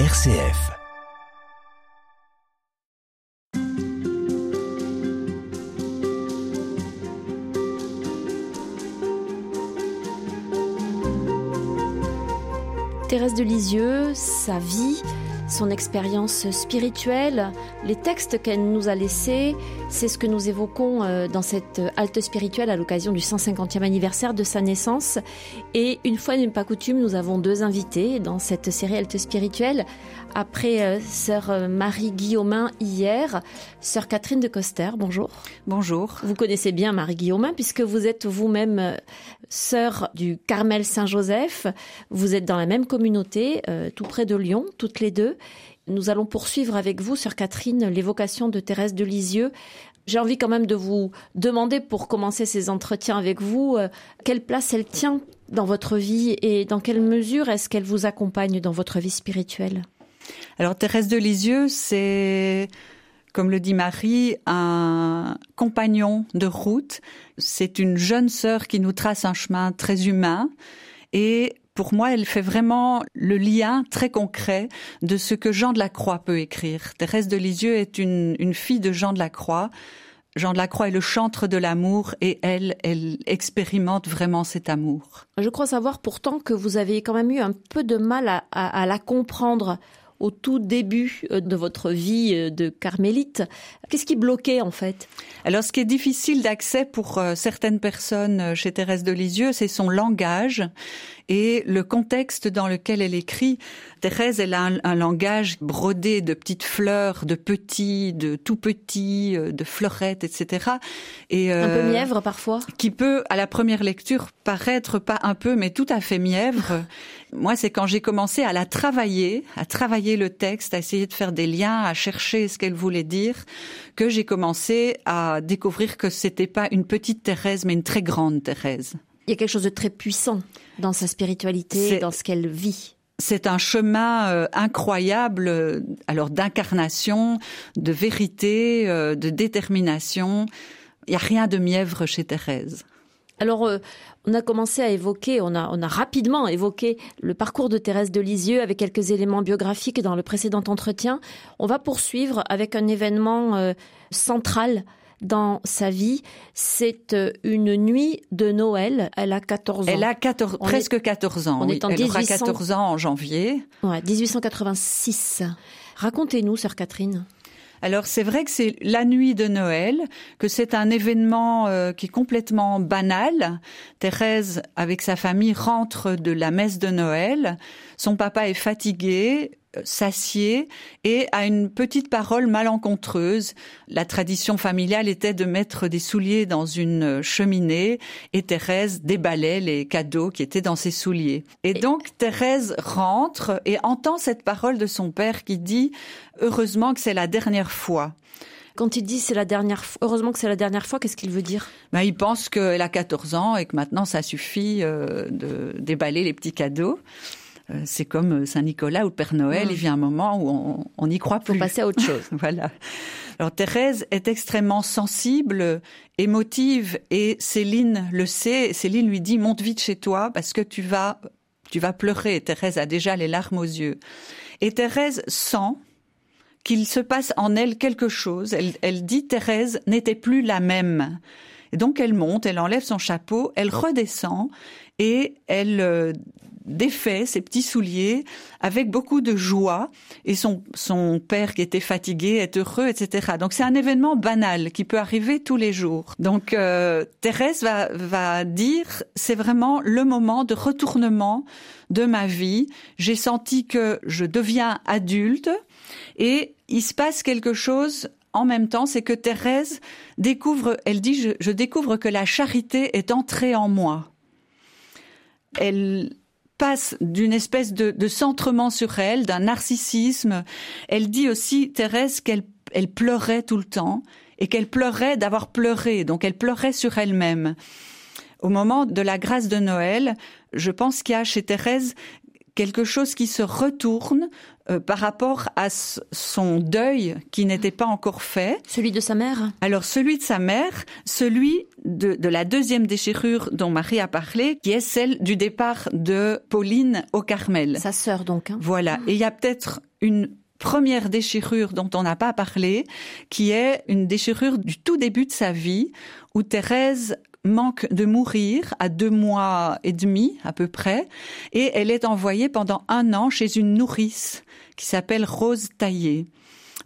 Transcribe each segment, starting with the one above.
RCF. Thérèse de Lisieux, sa vie, son expérience spirituelle, les textes qu'elle nous a laissés, c'est ce que nous évoquons euh, dans cette halte spirituelle à l'occasion du 150e anniversaire de sa naissance. Et une fois n'est pas coutume, nous avons deux invités dans cette série halte spirituelle. Après euh, sœur euh, Marie Guillaumin hier, sœur Catherine de Coster, bonjour. Bonjour. Vous connaissez bien Marie Guillaumin puisque vous êtes vous-même sœur du Carmel Saint-Joseph. Vous êtes dans la même communauté, tout près de Lyon, toutes les deux. Nous allons poursuivre avec vous, sœur Catherine, l'évocation de Thérèse de Lisieux. J'ai envie quand même de vous demander, pour commencer ces entretiens avec vous, euh, quelle place elle tient dans votre vie et dans quelle mesure est-ce qu'elle vous accompagne dans votre vie spirituelle? Alors Thérèse de Lisieux, c'est, comme le dit Marie, un compagnon de route. C'est une jeune sœur qui nous trace un chemin très humain et pour moi, elle fait vraiment le lien très concret de ce que Jean de la Croix peut écrire. Thérèse de Lisieux est une, une fille de Jean de la Croix. Jean de la Croix est le chantre de l'amour et elle, elle expérimente vraiment cet amour. Je crois savoir pourtant que vous avez quand même eu un peu de mal à, à, à la comprendre au tout début euh, de votre vie euh, de carmélite. Qu'est-ce qui bloquait en fait? Alors ce qui est difficile d'accès pour euh, certaines personnes chez Thérèse de Lisieux, c'est son langage et le contexte dans lequel elle écrit. Thérèse, elle a un, langage brodé de petites fleurs, de petits, de tout petits, de fleurettes, etc. Et un peu mièvre parfois. Qui peut, à la première lecture, paraître pas un peu, mais tout à fait mièvre. Moi, c'est quand j'ai commencé à la travailler, à travailler le texte, à essayer de faire des liens, à chercher ce qu'elle voulait dire, que j'ai commencé à découvrir que c'était pas une petite Thérèse, mais une très grande Thérèse. Il y a quelque chose de très puissant dans sa spiritualité, dans ce qu'elle vit. C'est un chemin euh, incroyable, euh, alors d'incarnation, de vérité, euh, de détermination. Il n'y a rien de mièvre chez Thérèse. Alors, on a commencé à évoquer, on a, on a rapidement évoqué le parcours de Thérèse de Lisieux avec quelques éléments biographiques dans le précédent entretien. On va poursuivre avec un événement central dans sa vie. C'est euh, une nuit de Noël. Elle a 14 ans. Elle a 14, presque 14 ans. On est en Elle aura 14 ans en janvier. Ouais, 1886. Racontez-nous, sœur Catherine. Alors c'est vrai que c'est la nuit de Noël, que c'est un événement euh, qui est complètement banal. Thérèse, avec sa famille, rentre de la messe de Noël. Son papa est fatigué, s'assied et a une petite parole malencontreuse. La tradition familiale était de mettre des souliers dans une cheminée et Thérèse déballait les cadeaux qui étaient dans ses souliers. Et donc Thérèse rentre et entend cette parole de son père qui dit heureusement que c'est la dernière fois. Quand il dit c'est la dernière fois, heureusement que c'est la dernière fois, qu'est-ce qu'il veut dire? Ben, Il pense qu'elle a 14 ans et que maintenant ça suffit euh, de déballer les petits cadeaux. Euh, c'est comme euh, Saint-Nicolas ou Père Noël, il vient un moment où on n'y croit plus. Faut passer à autre chose. voilà. Alors Thérèse est extrêmement sensible, émotive, et Céline le sait. Céline lui dit monte vite chez toi parce que tu vas, tu vas pleurer. Thérèse a déjà les larmes aux yeux. Et Thérèse sent qu'il se passe en elle quelque chose. Elle, elle dit Thérèse n'était plus la même. Et donc elle monte, elle enlève son chapeau, elle redescend et elle euh, défait ses petits souliers avec beaucoup de joie et son, son père qui était fatigué est heureux, etc. Donc c'est un événement banal qui peut arriver tous les jours. Donc euh, Thérèse va, va dire c'est vraiment le moment de retournement de ma vie. J'ai senti que je deviens adulte et il se passe quelque chose en même temps, c'est que Thérèse découvre, elle dit, je, je découvre que la charité est entrée en moi. Elle, passe d'une espèce de, centrement sur elle, d'un narcissisme. Elle dit aussi, Thérèse, qu'elle elle pleurait tout le temps et qu'elle pleurait d'avoir pleuré, donc elle pleurait sur elle-même. Au moment de la grâce de Noël, je pense qu'il y a chez Thérèse quelque chose qui se retourne euh, par rapport à son deuil qui n'était pas encore fait. Celui de sa mère? Alors celui de sa mère, celui de, de, la deuxième déchirure dont Marie a parlé, qui est celle du départ de Pauline au Carmel. Sa sœur donc. Hein. Voilà. Et il y a peut-être une première déchirure dont on n'a pas parlé, qui est une déchirure du tout début de sa vie, où Thérèse manque de mourir à deux mois et demi à peu près, et elle est envoyée pendant un an chez une nourrice qui s'appelle Rose Taillé.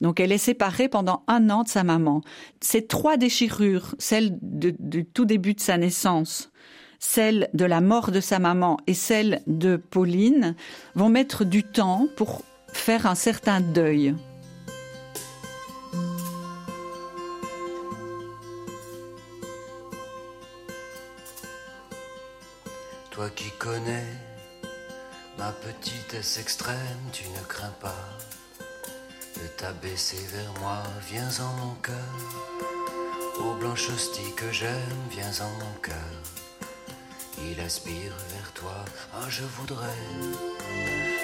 Donc elle est séparée pendant un an de sa maman. Ces trois déchirures, celle du tout début de sa naissance, celle de la mort de sa maman et celle de Pauline, vont mettre du temps pour faire un certain deuil. Toi qui connais ma petitesse extrême, tu ne crains pas de t'abaisser vers moi. Viens en mon cœur, ô blanche hostie que j'aime, viens en mon cœur. Il aspire vers toi, ah je voudrais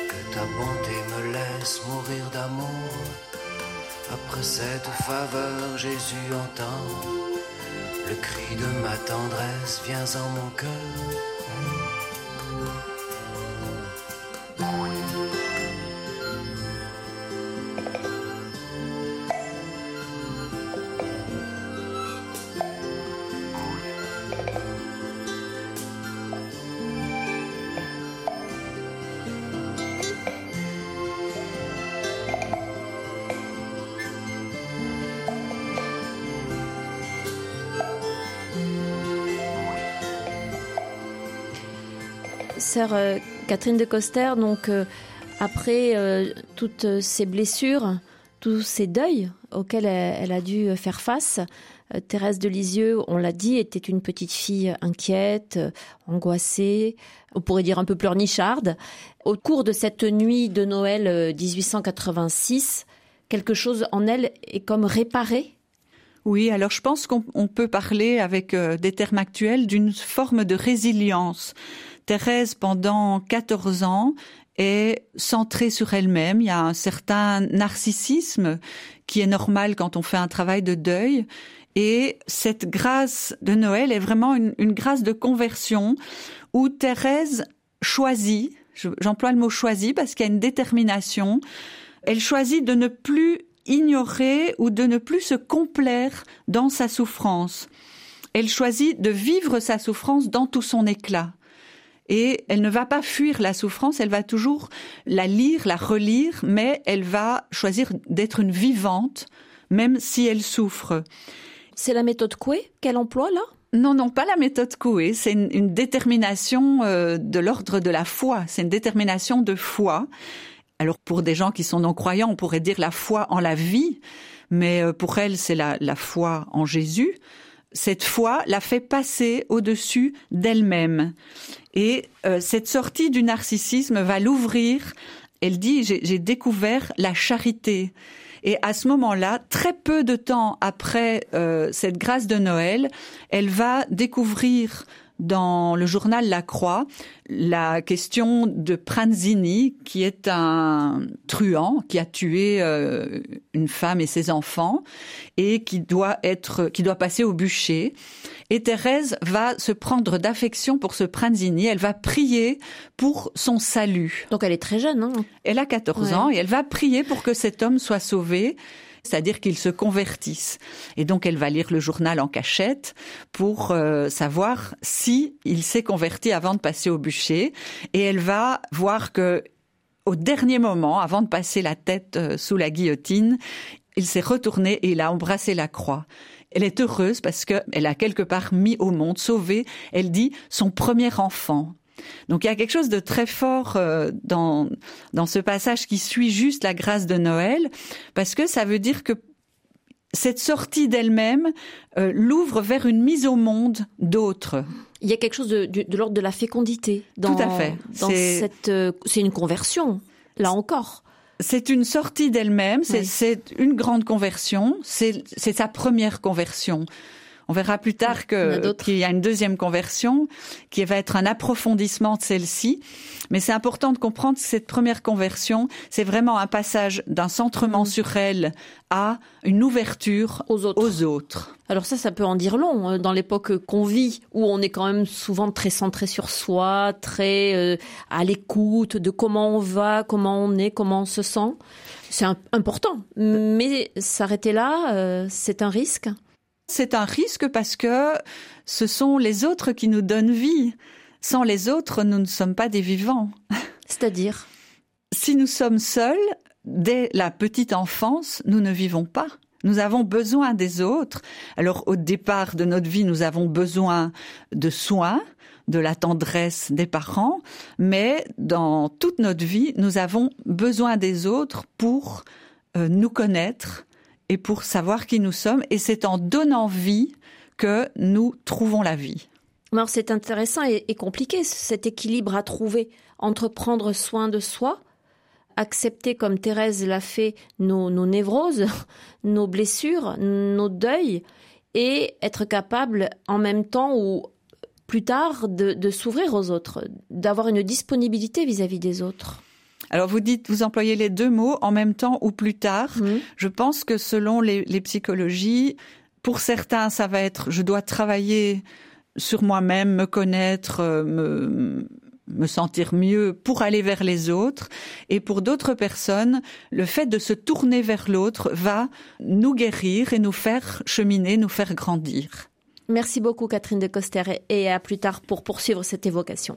que ta bonté me laisse mourir d'amour. Après cette faveur, Jésus entend le cri de ma tendresse, viens en mon cœur. Euh, Catherine de Coster, donc euh, après euh, toutes ces blessures, tous ces deuils auxquels elle, a dû faire face, Thérèse de Lisieux, on l'a dit, était une petite fille inquiète, angoissée, on pourrait dire un peu pleurnicharde. Au cours de cette nuit de Noël 1886, quelque chose en elle est comme réparé oui, alors je pense qu'on peut parler avec des termes actuels d'une forme de résilience. Thérèse, pendant 14 ans, est centrée sur elle-même. Il y a un certain narcissisme qui est normal quand on fait un travail de deuil. Et cette grâce de Noël est vraiment une, grâce de conversion où Thérèse choisit, j'emploie le mot choisit parce qu'il y a une détermination, elle choisit de ne plus ignorer ou de ne plus se complaire dans sa souffrance. Elle choisit de vivre sa souffrance dans tout son éclat et elle ne va pas fuir la souffrance, elle va toujours la lire, la relire, mais elle va choisir d'être une vivante, même si elle souffre. C'est la méthode Coué qu'elle emploie là? Non, non, pas la méthode Coué. C'est une, détermination euh, de l'ordre de la foi. C'est une détermination de foi. Alors pour des gens qui sont non croyants, on pourrait dire la foi en la vie, mais euh, pour elle, c'est la, la foi en Jésus cette foi la fait passer au-dessus d'elle-même. Et euh, cette sortie du narcissisme va l'ouvrir. Elle dit, j'ai découvert la charité. Et à ce moment-là, très peu de temps après euh, cette grâce de Noël, elle va découvrir dans le journal La Croix la question de Pranzini, qui est un truand qui a tué euh, une femme et ses enfants et qui doit être, qui doit passer au bûcher. Et Thérèse va se prendre d'affection pour ce Pranzini. Elle va prier pour son salut. Donc elle est très jeune, hein Elle a 14 ans et elle va prier pour que cet homme soit sauvé c'est-à-dire qu'ils se convertissent. Et donc elle va lire le journal en cachette pour euh, savoir si il s'est converti avant de passer au bûcher. Et elle va voir que au dernier moment, avant de passer la tête euh, sous la guillotine, il s'est retourné et il a embrassé la croix. Elle est heureuse parce qu'elle a quelque part mis au monde, sauvé, elle dit, son premier enfant. Donc il y a quelque chose de très fort euh, dans, dans ce passage qui suit juste la grâce de Noël, parce que ça veut dire que cette sortie d'elle-même euh, l'ouvre vers une mise au monde d'autres. Il y a quelque chose de, de, l'ordre de la fécondité. Dans, Tout à fait. Euh, c'est une conversion, là encore. C'est une sortie d'elle-même, c'est une grande conversion, c'est sa première conversion On verra plus tard que qu'il y a une deuxième conversion qui va être un approfondissement de celle-ci. Mais c'est important de comprendre que cette première conversion, c'est vraiment un passage d'un centrement mm. sur elle à une ouverture aux autres. aux autres. Alors ça, ça peut en dire long hein, dans l'époque qu'on vit, où on est quand même souvent très centré sur soi, très euh, à l'écoute de comment on va, comment on est, comment on se sent. C'est important, mais s'arrêter là, euh, c'est un risque. C'est un risque parce que ce sont les autres qui nous donnent vie. Sans les autres, nous ne sommes pas des vivants. C'est-à-dire? Si nous sommes seuls, dès la petite enfance, nous ne vivons pas. Nous avons besoin des autres. Alors au départ de notre vie, nous avons besoin de soins, de la tendresse des parents, mais dans toute notre vie, nous avons besoin des autres pour euh, nous connaître et pour savoir qui nous sommes. Et c'est en donnant vie que nous trouvons la vie. C'est intéressant et, compliqué cet équilibre à trouver entre prendre soin de soi, accepter comme Thérèse l'a fait nos, nos névroses, nos blessures, nos deuils, et être capable en même temps ou plus tard de, s'ouvrir aux autres, d'avoir une disponibilité vis-à-vis des autres. Alors vous dites, vous employez les deux mots en même temps ou plus tard. Mmh. Je pense que selon les, psychologies, pour certains, ça va être je dois travailler sur moi-même, me connaître, euh, me, me sentir mieux pour aller vers les autres. Et pour d'autres personnes, le fait de se tourner vers l'autre va nous guérir et nous faire cheminer, nous faire grandir. Merci beaucoup Catherine de Coster et à plus tard pour poursuivre cette évocation.